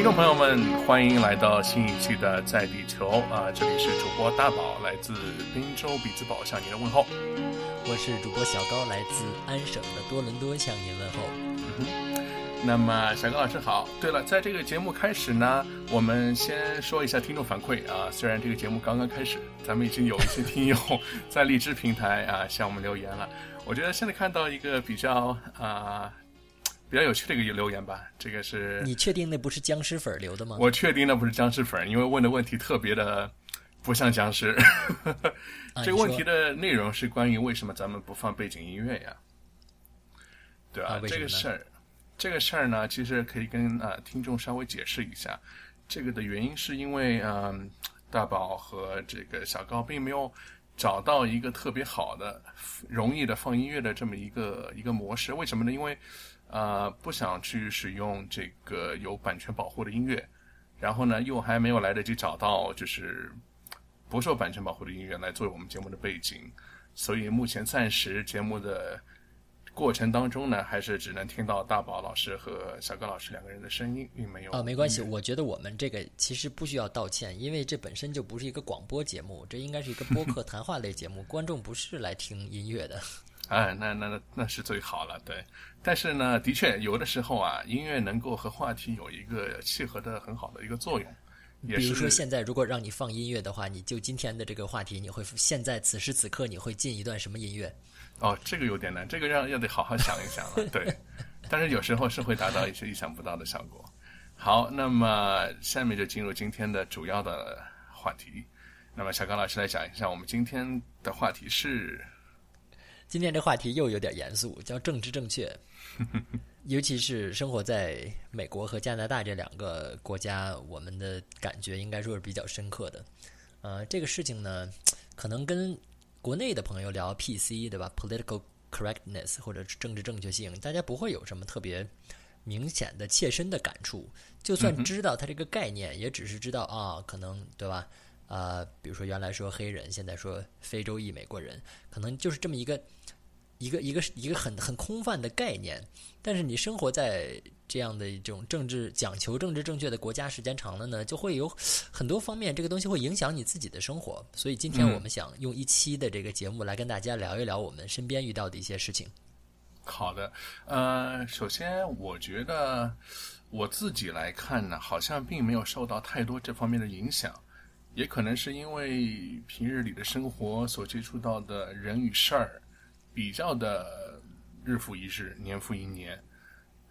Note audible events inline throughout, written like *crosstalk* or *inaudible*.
听众朋友们，欢迎来到新一期的《在地球》啊！这里是主播大宝，来自滨州比兹堡，向您的问候。我是主播小高，来自安省的多伦多，向您问候。嗯哼，那么小高老师好。对了，在这个节目开始呢，我们先说一下听众反馈啊。虽然这个节目刚刚开始，咱们已经有一些听友 *laughs* 在荔枝平台啊向我们留言了。我觉得现在看到一个比较啊。比较有趣的一个留言吧，这个是你确定那不是僵尸粉留的吗？我确定那不是僵尸粉，因为问的问题特别的不像僵尸。*laughs* 这个问题的内容是关于为什么咱们不放背景音乐呀？对啊，这个事儿，这个事儿呢，其实可以跟啊听众稍微解释一下。这个的原因是因为嗯，大宝和这个小高并没有找到一个特别好的、容易的放音乐的这么一个一个模式。为什么呢？因为呃，不想去使用这个有版权保护的音乐，然后呢，又还没有来得及找到就是不受版权保护的音乐来作为我们节目的背景，所以目前暂时节目的过程当中呢，还是只能听到大宝老师和小高老师两个人的声音，并没有啊，没关系，我觉得我们这个其实不需要道歉，因为这本身就不是一个广播节目，这应该是一个播客 *laughs* 谈话类节目，观众不是来听音乐的。哎，那那那那是最好了，对。但是呢，的确有的时候啊，音乐能够和话题有一个契合的很好的一个作用。比如说，现在如果让你放音乐的话，你就今天的这个话题，你会现在此时此刻你会进一段什么音乐？哦，这个有点难，这个要要得好好想一想了。对，*laughs* 但是有时候是会达到一些意想不到的效果。好，那么下面就进入今天的主要的话题。那么小刚老师来讲一下，我们今天的话题是。今天这话题又有点严肃，叫政治正确，*laughs* 尤其是生活在美国和加拿大这两个国家，我们的感觉应该说是比较深刻的。呃，这个事情呢，可能跟国内的朋友聊 PC 对吧？Political correctness 或者政治正确性，大家不会有什么特别明显的切身的感触。就算知道它这个概念，也只是知道啊，可能对吧？啊，比如说原来说黑人，现在说非洲裔美国人，可能就是这么一个。一个一个一个很很空泛的概念，但是你生活在这样的一种政治讲求政治正确的国家时间长了呢，就会有很多方面这个东西会影响你自己的生活。所以今天我们想用一期的这个节目来跟大家聊一聊我们身边遇到的一些事情。好的，呃，首先我觉得我自己来看呢，好像并没有受到太多这方面的影响，也可能是因为平日里的生活所接触到的人与事儿。比较的日复一日，年复一年，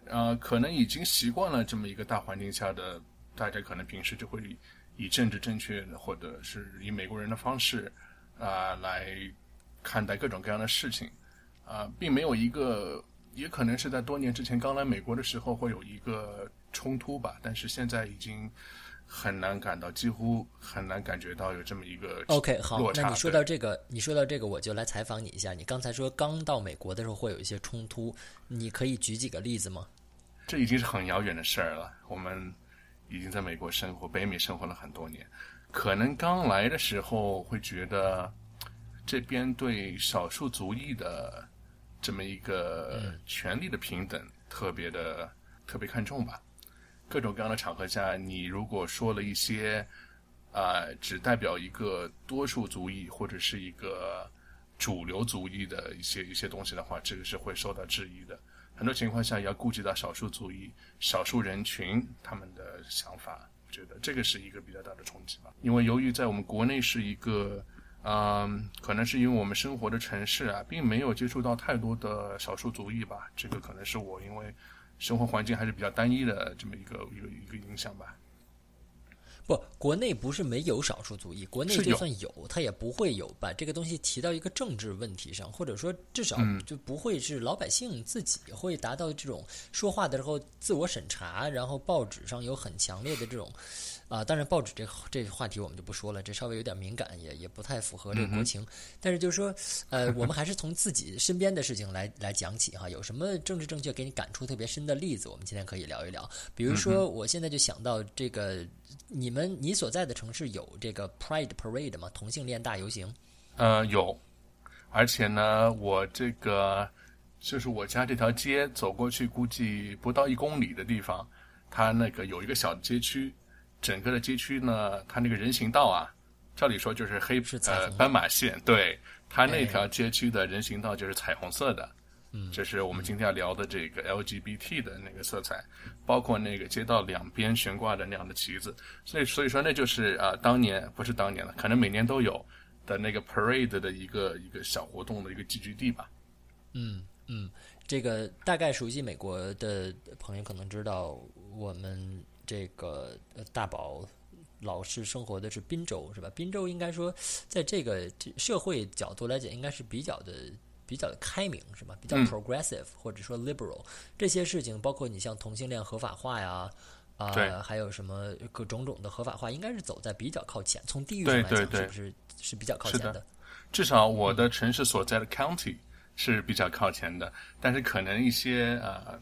呃，可能已经习惯了这么一个大环境下的，大家可能平时就会以政治正确，或者是以美国人的方式啊来看待各种各样的事情，啊，并没有一个，也可能是在多年之前刚来美国的时候会有一个冲突吧，但是现在已经。很难感到，几乎很难感觉到有这么一个 OK 好，那你说到这个，你说到这个，我就来采访你一下。你刚才说刚到美国的时候会有一些冲突，你可以举几个例子吗？这已经是很遥远的事儿了。我们已经在美国生活，北美生活了很多年，可能刚来的时候会觉得这边对少数族裔的这么一个权利的平等特别的特别看重吧。各种各样的场合下，你如果说了一些，呃，只代表一个多数族裔或者是一个主流族裔的一些一些东西的话，这个是会受到质疑的。很多情况下要顾及到少数族裔、少数人群他们的想法，觉得这个是一个比较大的冲击吧。因为由于在我们国内是一个，嗯，可能是因为我们生活的城市啊，并没有接触到太多的少数族裔吧。这个可能是我因为。生活环境还是比较单一的，这么一个一个一个影响吧。不，国内不是没有少数族裔，国内就算有，他也不会有把这个东西提到一个政治问题上，或者说至少就不会是老百姓自己会达到这种说话的时候自我审查，然后报纸上有很强烈的这种。啊，当然，报纸这这话题我们就不说了，这稍微有点敏感，也也不太符合这个国情。但是就是说，呃，我们还是从自己身边的事情来来讲起哈。有什么政治正确给你感触特别深的例子，我们今天可以聊一聊。比如说，我现在就想到这个，你们你所在的城市有这个 Pride Parade 吗？同性恋大游行？呃，有。而且呢，我这个就是我家这条街走过去，估计不到一公里的地方。它那个有一个小的街区，整个的街区呢，它那个人行道啊，照理说就是黑呃斑马线，对，它那哎条街区的人行道就是彩虹色的。嗯，这是我们今天要聊的这个 LGBT 的那个色彩，包括那个街道两边悬挂的那样的旗子，所以所以说那就是啊、当年不是当年了，可能每年都有的那个 parade 的一个一个小活动的一个聚集地吧。嗯嗯，这个大概熟悉美国的朋友可能知道，我们这个呃大宝老是生活的是滨州，是吧？滨州应该说，在这个社会角度来讲，应该是比较的。比较的开明是吧？比较嗯 progressive、或者说 liberal 这些事情，包括你像同性恋合法化呀，啊、对还有什么各种种的合法化，应该是走在比较靠前。从地域上来讲，对对对是不是是比较靠前的？至少我的城市所在的 county 是比较靠前的，但是可能一些呃，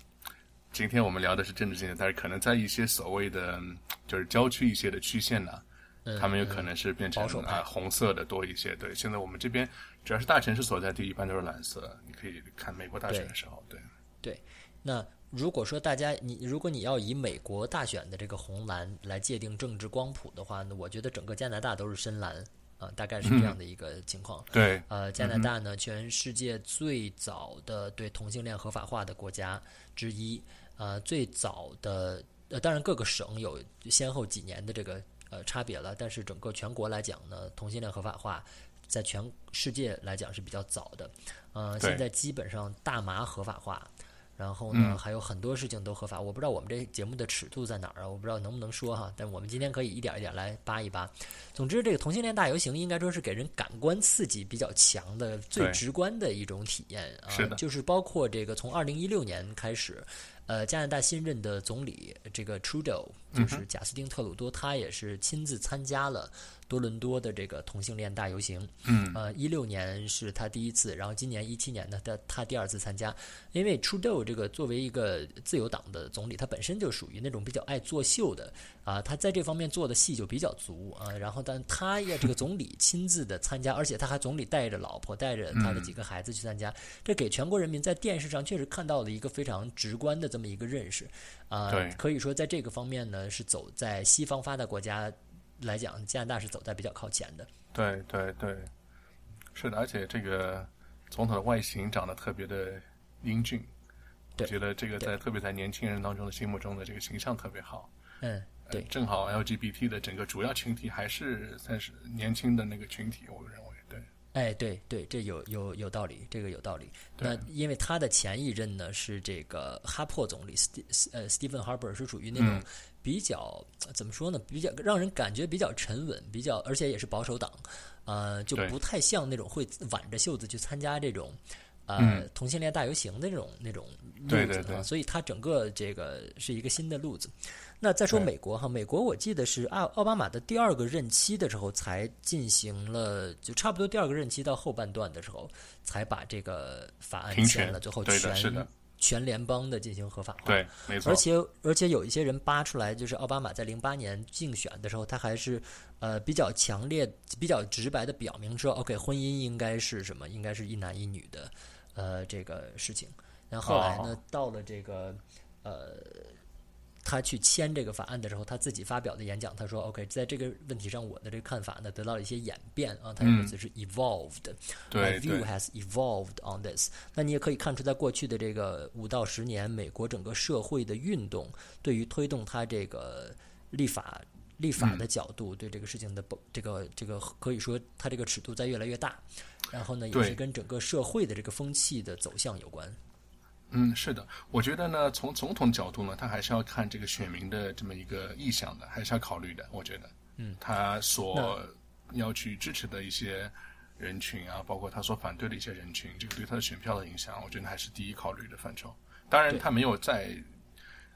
今天我们聊的是政治经济，但是可能在一些所谓的嗯就是郊区一些的区县呢，嗯他们有可能是变成啊红色的多一些。对，现在我们这边只要是大城市所在地，一般都是蓝色。你可以看美国大选的时候，对对，那如果说大家你如果你要以美国大选的这个红蓝来界定政治光谱的话，那我觉得整个加拿大都是深蓝啊、大概是这样的一个情况。对呃，加拿大呢，全世界最早的对同性恋合法化的国家之一，呃，最早的呃，当然各个省有先后几年的这个呃差别了，但是整个全国来讲呢，同性恋合法化在全世界来讲是比较早的，呃，现在基本上大麻合法化。然后呢，还有很多事情都合法。我不知道我们这节目的尺度在哪儿啊？我不知道能不能说哈。但我们今天可以一点一点来扒一扒。总之，这个同性恋大游行应该说是给人感官刺激比较强的、最直观的一种体验啊。就是包括这个从二零一六年开始，呃，加拿大新任的总理这个 Trudeau 嗯就是贾斯汀特鲁多，他也是亲自参加了多伦多的这个同性恋大游行。嗯，呃，一六年是他第一次，然后今年一七年呢，他他第二次参加。因为 Trudeau 这个作为一个自由党的总理，他本身就属于那种比较爱作秀的啊，他在这方面做的戏就比较足啊。然后，但他也这个总理 *laughs* 亲自的参加，而且他还总理带着老婆、带着他的几个孩子去参加，这给全国人民在电视上确实看到了一个非常直观的这么一个认识啊对。可以说在这个方面呢，是走在西方发达国家来讲，加拿大是走在比较靠前的。对对对，是的，而且这个总统的外形长得特别的英俊，我对觉得这个在特别在年轻人当中的心目中的这个形象特别好。嗯，对。正好 LGBT 的整个主要群体还是算是年轻的那个群体，我认为对。哎，对对，这有有有道理，这个有道理。那因为他的前一任呢是这个哈珀总理，Ste 呃 Stephen Harper 是属于那种嗯比较、怎么说呢，比较让人感觉比较沉稳，比较而且也是保守党，呃，就不太像那种会挽着袖子去参加这种。呃，嗯。同性恋大游行的那种那种路子对对对。啊，所以他整个这个是一个新的路子。那再说美国哈，美国我记得是奥奥巴马的第二个任期的时候才进行了，就差不多第二个任期到后半段的时候，才把这个法案签了，最后对的是全的全联邦的进行合法化。对，没错而。且而且有一些人扒出来，就是奥巴马在零八年竞选的时候，他还是呃比较强烈、比较直白的表明说，OK，婚姻应该是什么？应该是一男一女的，呃，这个事情。然后后来呢，哦到了这个呃。他去签这个法案的时候，他自己发表的演讲，他说：“OK，在这个问题上，我的这个看法呢得到了一些演变啊。”他用的词是 evolved，、嗯对 My view has evolved on this。那你也可以看出，在过去的这个五到十年，美国整个社会的运动对于推动他这个立法立法嗯的角度，对这个事情的不这个这个可以说它这个尺度在越来越大。然后呢，也是跟整个社会的这个风气的走向有关。嗯，是的，我觉得呢，从总统角度呢，他还是要看这个选民的这么一个意向的，还是要考虑的。我觉得，嗯，他所要去支持的一些人群啊，包括他所反对的一些人群，这个对他的选票的影响，我觉得还是第一考虑的范畴。当然，他没有在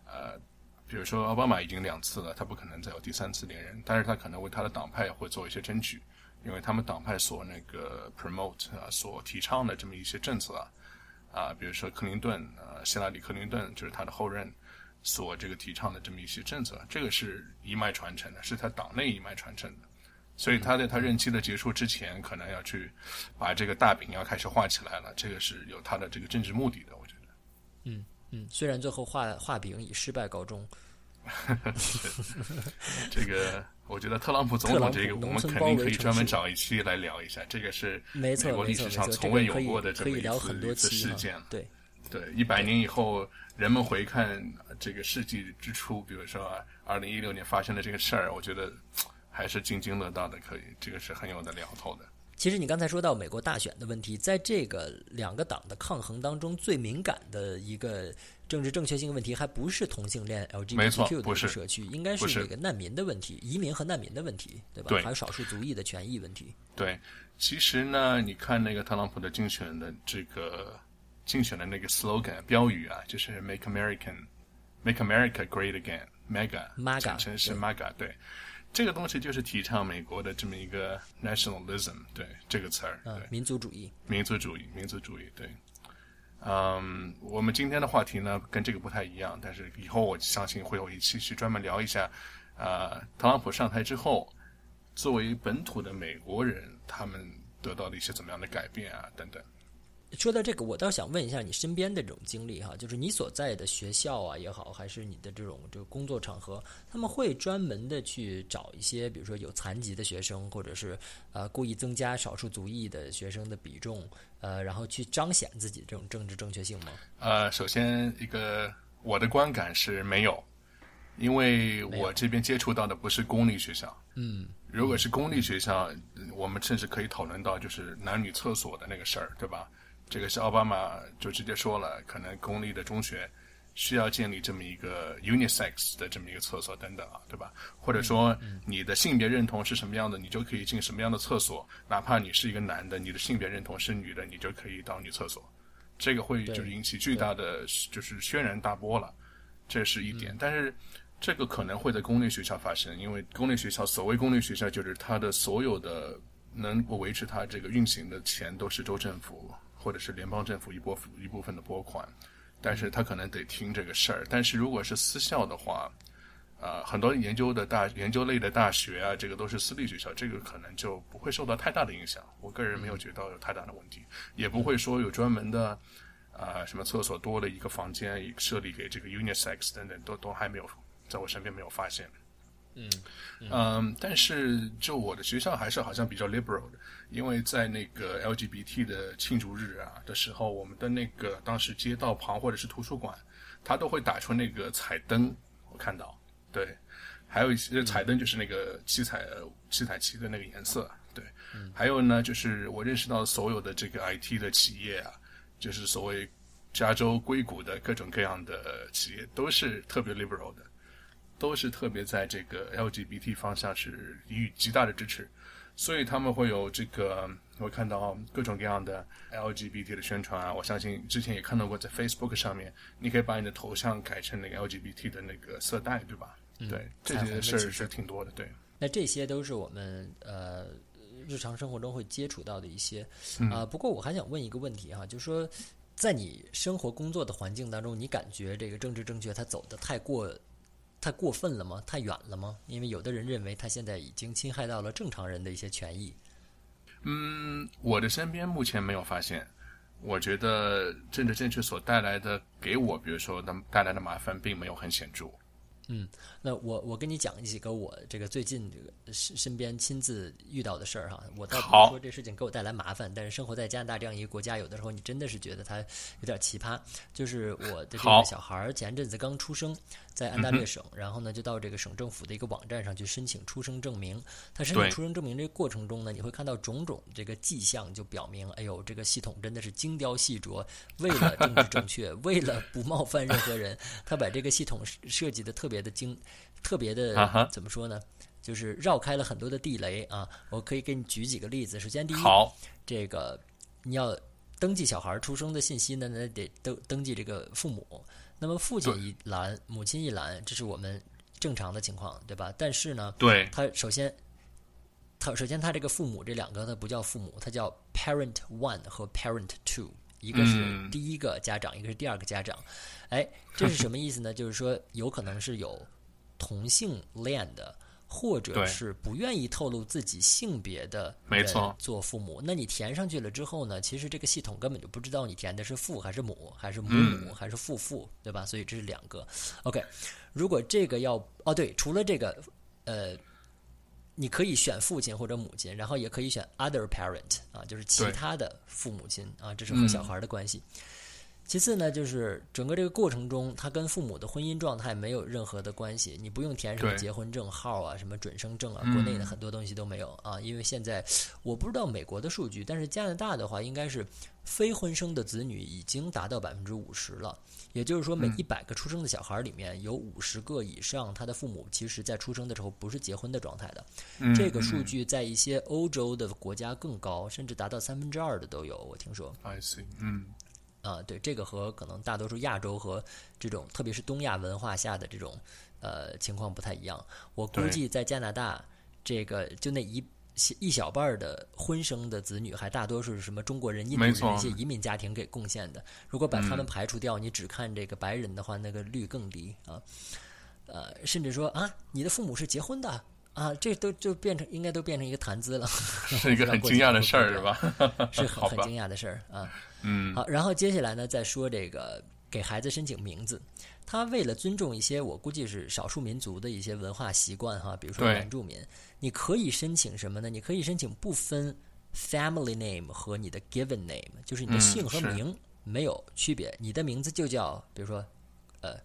呃，比如说奥巴马已经两次了，他不可能再有第三次连任，但是他可能为他的党派会做一些争取，因为他们党派所那个 promote 啊，所提倡的这么一些政策啊。啊，比如说克林顿，呃，希拉里·克林顿就是他的后任所这个提倡的这么一些政策，这个是一脉传承的，是他党内一脉传承的。所以他在他任期的结束之前，可能要去把这个大饼要开始画起来了，这个是有他的这个政治目的的，我觉得。嗯嗯，虽然最后画画饼以失败告终，*laughs* 这个，我觉得特朗普总统这个，我们肯定可以专门找一期来聊一下。这个是美国历史上从未有过的这么一次事件。对对，一百年以后，人们回看这个世纪之初，比如说二零一六年发生的这个事儿，我觉得还是津津乐道的。可以，这个是很有的聊头的。其实你刚才说到美国大选的问题，在这个两个党的抗衡当中，最敏感的一个政治正确性问题，还不是同性恋 LGBTQ 的社区，应该是这个难民的问题，移民和难民的问题，对吧？对，还有少数族裔的权益问题。对，其实呢，你看那个特朗普的竞选的这个竞选的那个 slogan 标语啊，就是 Make American Make America Great Again，Mega，简称是 Mega，对。这个东西就是提倡美国的这么一个 nationalism，对这个词儿，对民族主义，民族主义，民族主义，对。嗯，我们今天的话题呢跟这个不太一样，但是以后我相信会有一期去专门聊一下，呃，特朗普上台之后，作为本土的美国人，他们得到了一些怎么样的改变啊，等等。说到这个，我倒想问一下你身边的这种经历哈，就是你所在的学校啊也好，还是你的这种这个工作场合，他们会专门的去找一些，比如说有残疾的学生，或者是呃故意增加少数族裔的学生的比重，呃，然后去彰显自己这种政治正确性吗？呃，首先一个我的观感是没有，因为我这边接触到的不是公立学校。嗯，如果是公立学校，我们甚至可以讨论到就是男女厕所的那个事儿，对吧？这个是奥巴马就直接说了，可能公立的中学需要建立这么一个 unisex 的这么一个厕所等等啊，对吧？或者说你的性别认同是什么样的，你就可以进什么样的厕所，哪怕你是一个男的，你的性别认同是女的，你就可以到女厕所。这个会就是引起巨大的就是轩然大波了，这是一点。但是这个可能会在公立学校发生，因为公立学校所谓公立学校就是它的所有的能够维持它这个运行的钱都是州政府。或者是联邦政府一部分一部分的拨款，但是他可能得听这个事儿。但是如果是私校的话，呃，很多研究的大研究类的大学啊，这个都是私立学校，这个可能就不会受到太大的影响。我个人没有觉得有太大的问题，也不会说有专门的啊什么厕所多了一个房间设立给这个 unisex 等等，都都还没有在我身边没有发现。嗯嗯，但是就我的学校还是好像比较 liberal 的。因为在那个 LGBT 的庆祝日啊的时候，我们的那个当时街道旁或者是图书馆，它都会打出那个彩灯，我看到，对，还有一些彩灯就是那个七彩七彩旗的那个颜色，对，还有呢就是我认识到所有的这个 IT 的企业啊，就是所谓加州硅谷的各种各样的企业都是特别 liberal 的，都是特别在这个 LGBT 方向是给予极大的支持。所以他们会有这个，我看到各种各样的 LGBT 的宣传啊。我相信之前也看到过，在 Facebook 上面，你可以把你的头像改成那个 LGBT 的那个色带，对吧？对，这些事儿是挺多的。对，那这些都是我们呃日常生活中会接触到的一些啊。不过我还想问一个问题哈，就是说，在你生活工作的环境当中，你感觉这个政治正确它走的太过？太过分了吗？太远了吗？因为有的人认为他现在已经侵害到了正常人的一些权益。嗯，我的身边目前没有发现。我觉得政治正确所带来的给我，比如说的带来的麻烦，并没有很显著。嗯，那我我跟你讲几个我这个最近这个身身边亲自遇到的事儿哈。我倒不是说这事情给我带来麻烦，但是生活在加拿大这样一个国家，有的时候你真的是觉得它有点奇葩。就是我的这个小孩儿前阵子刚出生。在安大略省，然后呢，就到这个省政府的一个网站上去申请出生证明。他申请出生证明这个过程中呢，你会看到种种这个迹象，就表明，哎呦，这个系统真的是精雕细琢，为了政治正确，*laughs* 为了不冒犯任何人，他把这个系统设计的特别的精，特别的怎么说呢？就是绕开了很多的地雷啊。我可以给你举几个例子。首先，第一，这个你要登记小孩出生的信息呢，那得登登记这个父母。那么父亲一栏，母亲一栏，这是我们正常的情况，对吧？但是呢，对，他首先，他首先他这个父母这两个，他不叫父母，他叫 parent one 和 parent two，一个是第一个家长，一个是第二个家长。哎，这是什么意思呢？就是说，有可能是有同性恋的，或者是不愿意透露自己性别的没错做父母。那你填上去了之后呢，其实这个系统根本就不知道你填的是父还是母，还是母母还是父父，对吧？所以这是两个。OK，如果这个要哦对，除了这个呃。你可以选父亲或者母亲，然后也可以选 other parent 啊，就是其他的父母亲啊，这是和小孩的关系。其次呢，就是整个这个过程中，他跟父母的婚姻状态没有任何的关系，你不用填什么结婚证号啊、什么准生证啊，国内的很多东西都没有啊。因为现在我不知道美国的数据，但是加拿大的话，应该是非婚生的子女已经达到百分之五十了。也就是说，每一百个出生的小孩里面有五十个以上，他的父母其实在出生的时候不是结婚的状态的。这个数据在一些欧洲的国家更高，甚至达到三分之二的都有。我听说。I see，嗯，啊，对，这个和可能大多数亚洲和这种，特别是东亚文化下的这种呃情况不太一样。我估计在加拿大，这个就那一。一小半的婚生的子女，还大多数是什么中国人、印度人一些移民家庭给贡献的。如果把他们排除掉，你只看这个白人的话，那个率更低啊。呃，甚至说啊，你的父母是结婚的啊，这都就变成应该都变成一个谈资了，*laughs* 是一个很惊讶的事儿，是吧？*laughs* 是很 *laughs* 很惊讶的事儿啊。嗯，好，然后接下来呢，再说这个给孩子申请名字。他为了尊重一些我估计是少数民族的一些文化习惯哈，比如说原住民，你可以申请什么呢？你可以申请不分 family name 和你的 given name，就是你的姓和名没有区别，你的名字就叫比如说呃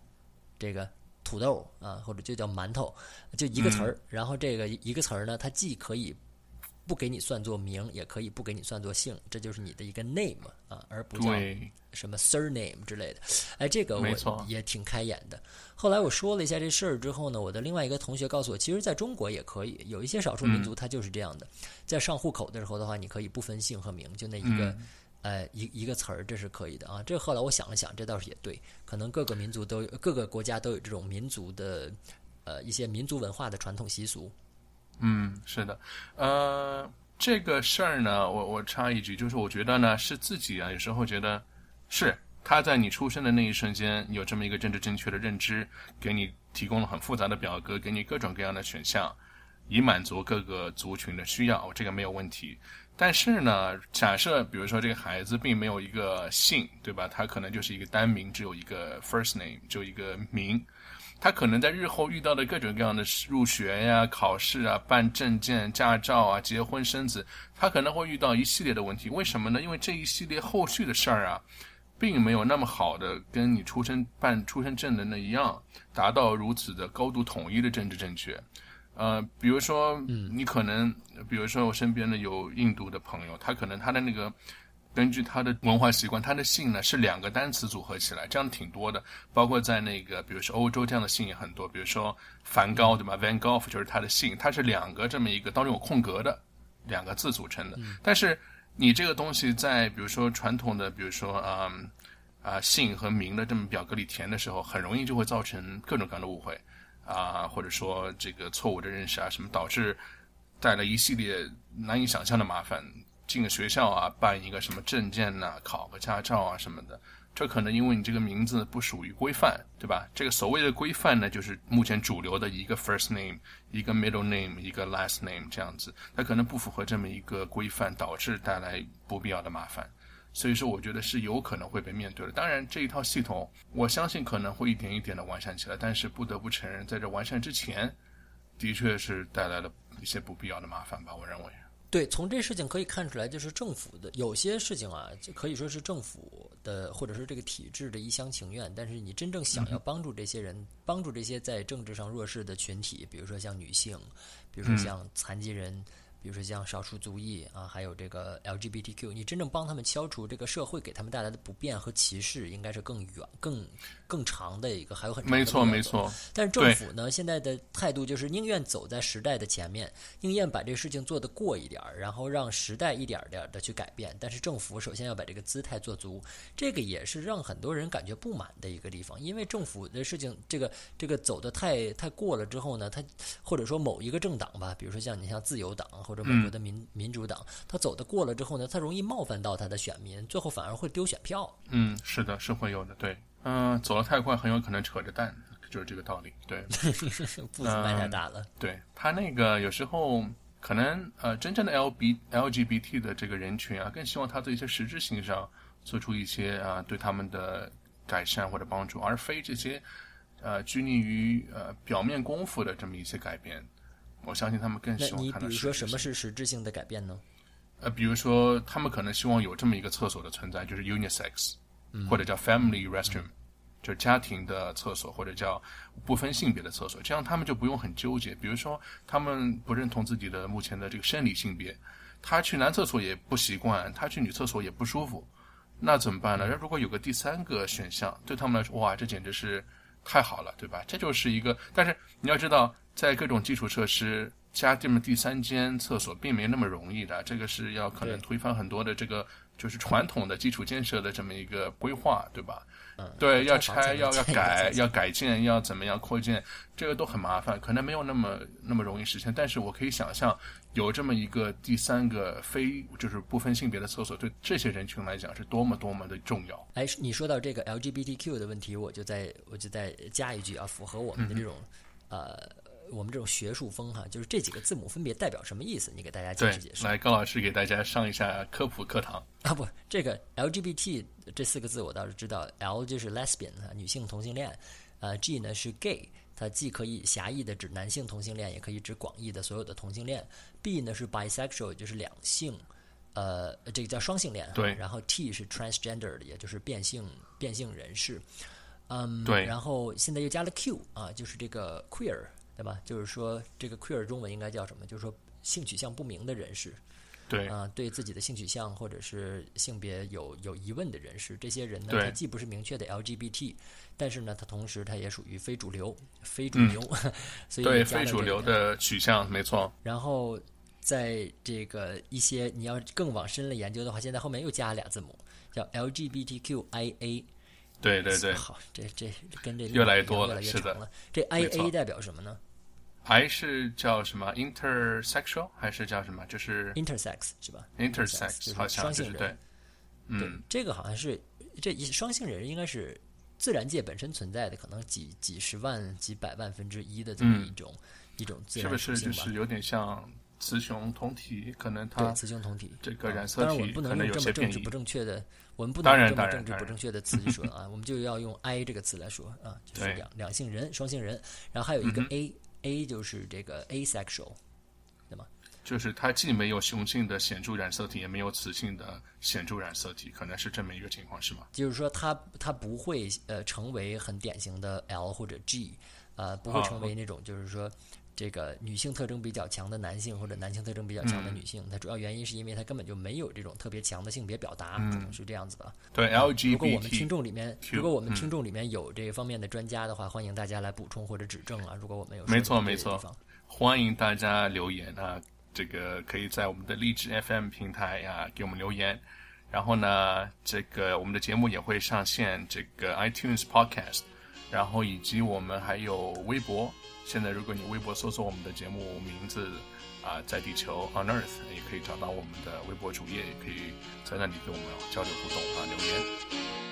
这个土豆啊，或者就叫馒头，就一个词儿。然后这个一个词儿呢，它既可以不给你算作名，也可以不给你算作姓，这就是你的一个 name 啊，而不叫。什么 surname 之类的，哎，这个我也挺开眼的。后来我说了一下这事儿之后呢，我的另外一个同学告诉我，其实在中国也可以，有一些少数民族他就是这样的，在上户口的时候的话，你可以不分姓和名，就那一个，呃，一一个词儿，这是可以的啊。这后来我想了想，这倒是也对，可能各个民族都有，各个国家都有这种民族的，呃，一些民族文化的传统习俗。嗯，是的，呃，这个事儿呢，我我插一句，就是我觉得呢，是自己啊，有时候觉得。是他在你出生的那一瞬间有这么一个政治正确的认知，给你提供了很复杂的表格，给你各种各样的选项，以满足各个族群的需要，这个没有问题。但是呢，假设比如说这个孩子并没有一个姓，对吧？他可能就是一个单名，只有一个 first name，就一个名。他可能在日后遇到的各种各样的入学呀、考试啊、办证件、驾照啊、结婚生子，他可能会遇到一系列的问题。为什么呢？因为这一系列后续的事儿啊。并没有那么好的跟你出生办出生证的那一样，达到如此的高度统一的政治正确。呃，比如说，你可能，比如说我身边的有印度的朋友，他可能他的那个根据他的文化习惯，他的姓呢是两个单词组合起来，这样挺多的。包括在那个，比如说欧洲这样的姓也很多，比如说梵高对吧？Van Gogh 就是他的姓，他是两个这么一个当中有空格的两个字组成的，但是。你这个东西在比如说传统的，比如说啊啊姓和名的这么表格里填的时候，很容易就会造成各种各样的误会啊，或者说这个错误的认识啊，什么导致带来一系列难以想象的麻烦。进个学校啊，办一个什么证件呐，考个驾照啊什么的。这可能因为你这个名字不属于规范，对吧？这个所谓的规范呢，就是目前主流的一个 first name、一个 middle name、一个 last name 这样子，它可能不符合这么一个规范，导致带来不必要的麻烦。所以说，我觉得是有可能会被面对的。当然，这一套系统，我相信可能会一点一点的完善起来，但是不得不承认，在这完善之前，的确是带来了一些不必要的麻烦吧。我认为。对，从这事情可以看出来，就是政府的有些事情啊，就可以说是政府的或者是这个体制的一厢情愿。但是你真正想要帮助这些人，帮助这些在政治上弱势的群体，比如说像女性，比如说像残疾人。比如说像少数族裔啊，还有这个 LGBTQ，你真正帮他们消除这个社会给他们带来的不便和歧视，应该是更远、更更长的一个，还有很长没错没错。但是政府呢，现在的态度就是宁愿走在时代的前面，宁愿把这个事情做得过一点儿，然后让时代一点点的去改变。但是政府首先要把这个姿态做足，这个也是让很多人感觉不满的一个地方。因为政府的事情，这个这个走的太太过了之后呢，他或者说某一个政党吧，比如说像你像自由党或者美国的民民主党，他走的过了之后呢，他容易冒犯到他的选民，最后反而会丢选票。嗯，是的，是会有的。对，嗯，走的太快，很有可能扯着蛋，就是这个道理。对，*laughs* 步子迈太大了。对他那个有时候可能呃，真正的 L B L G B T 的这个人群啊，更希望他在一些实质性上做出一些啊对他们的改善或者帮助，而非这些呃拘泥于呃表面功夫的这么一些改变。我相信他们更希望看到你比如说什么是实质性的改变呢？呃，比如说，他们可能希望有这么一个厕所的存在，就是 unisex，、或者叫 family restroom，、就是家庭的厕所，或者叫不分性别的厕所，这样他们就不用很纠结。比如说，他们不认同自己的目前的这个生理性别，他去男厕所也不习惯，他去女厕所也不舒服，那怎么办呢？那如果有个第三个选项，对他们来说，哇，这简直是太好了，对吧？这就是一个，但是你要知道，在各种基础设施加这么第三间厕所，并没那么容易的，这个是要可能推翻很多的这个就是传统的基础建设的这么一个规划，对吧？嗯，对，要拆要 *laughs* 要改要改建，要怎么样扩建，这个都很麻烦，可能没有那么那么容易实现。但是我可以想象，有这么一个第三个非就是不分性别的厕所，对这些人群来讲是多么多么的重要。哎，你说到这个 LGBTQ 的问题，我就再我就再加一句啊，符合我们的这种、呃我们这种学术风哈，就是这几个字母分别代表什么意思？你给大家解释解，释来高老师给大家上一下科普课堂。啊不，这个 LGBT 这四个字我倒是知道，L 就是 lesbian 啊，女性同性恋，呃，G 呢是 gay，它既可以狭义的指男性同性恋，也可以指广义的所有的同性恋。B 呢是 bisexual，就是两性，呃，这个叫双性恋。对然后 T 是 transgender 的，也就是变性变性人士。嗯，对然后现在又加了 Q 啊，就是这个 queer，对吧？就是说这个 queer 中文应该叫什么？就是说性取向不明的人士。对，啊、对自己的性取向或者是性别有有疑问的人士，这些人呢，他既不是明确的 LGBT，但是呢，他同时他也属于非主流、非主流，所以非主流这个。的取向，没错。然后在这个一些你要更往深了研究的话，现在后面又加了俩字母，叫 LGBTQIA。对对对好，这这跟这越来越多了越来越是的长了。这 IA 代表什么呢还是叫什么 intersexual，还是叫什么？就是？Intersex 是吧 intersex，就是好像双性人就是对。对嗯，，这个好像是这一双性人应该是自然界本身存在的，可能几几十万、几百万分之一的这么一种、一种自然是不。是就是有点像雌雄同体？可能它雌雄同体，这个啊染色体当然我们不能能用这么政治不正确的，我们不能用这么政治不正确的词去说啊，我们就要用 I 这个词来说啊，就是两两性人、双性人，然后还有一个嗯 A，A、就是这个 asexual，对吗就是它既没有雄性的显著染色体，也没有雌性的显著染色体，可能是这么一个情况，是吗？就是说它它不会呃成为很典型的 L 或者 G，呃不会哦成为那种就是说这个女性特征比较强的男性或者男性特征比较强的嗯女性。它主要原因是因为它根本就没有这种特别强的性别表达，可能是这样子的。对，LG 如果我们听众里面，如果我们嗯听众里面有这方面的专家的话，欢迎大家来补充或者指正啊。如果我们有没错没错欢迎大家留言啊！这个可以在我们的荔枝 FM 平台啊、给我们留言。然后呢，这个我们的节目也会上线这个 iTunes Podcast，然后以及我们还有微博。现在如果你微博搜索我们的节目名字啊，在地球 On Earth，也可以找到我们的微博主页，也可以在那里跟我们交流互动啊，留言。